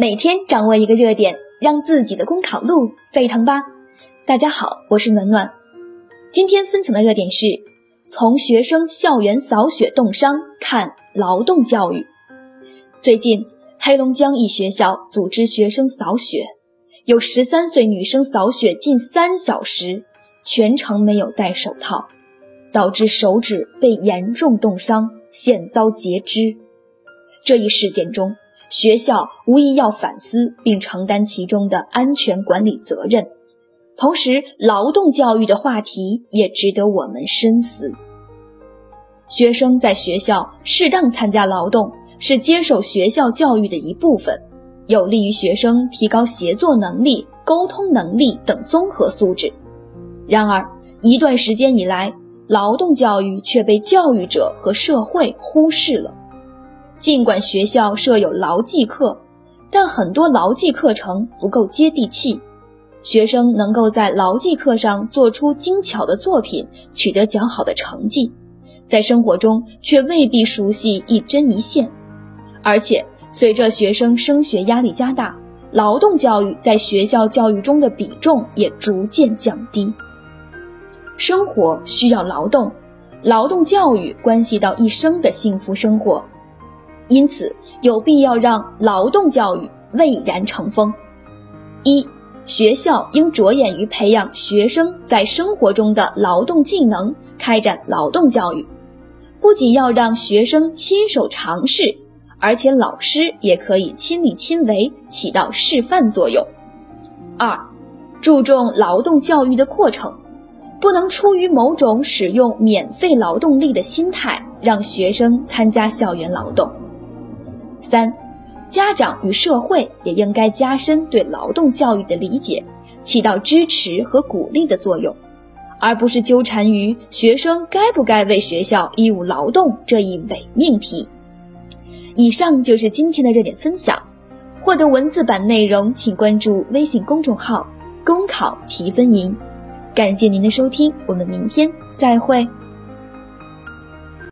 每天掌握一个热点，让自己的公考路沸腾吧！大家好，我是暖暖。今天分享的热点是：从学生校园扫雪冻伤看劳动教育。最近，黑龙江一学校组织学生扫雪，有十三岁女生扫雪近三小时，全程没有戴手套，导致手指被严重冻伤，现遭截肢。这一事件中，学校无疑要反思并承担其中的安全管理责任，同时，劳动教育的话题也值得我们深思。学生在学校适当参加劳动是接受学校教育的一部分，有利于学生提高协作能力、沟通能力等综合素质。然而，一段时间以来，劳动教育却被教育者和社会忽视了。尽管学校设有劳技课，但很多劳技课程不够接地气，学生能够在劳技课上做出精巧的作品，取得较好的成绩，在生活中却未必熟悉一针一线。而且，随着学生升学压力加大，劳动教育在学校教育中的比重也逐渐降低。生活需要劳动，劳动教育关系到一生的幸福生活。因此，有必要让劳动教育蔚然成风。一、学校应着眼于培养学生在生活中的劳动技能，开展劳动教育。不仅要让学生亲手尝试，而且老师也可以亲力亲为，起到示范作用。二、注重劳动教育的过程，不能出于某种使用免费劳动力的心态，让学生参加校园劳动。三，家长与社会也应该加深对劳动教育的理解，起到支持和鼓励的作用，而不是纠缠于学生该不该为学校义务劳动这一伪命题。以上就是今天的热点分享，获得文字版内容，请关注微信公众号“公考提分营”。感谢您的收听，我们明天再会。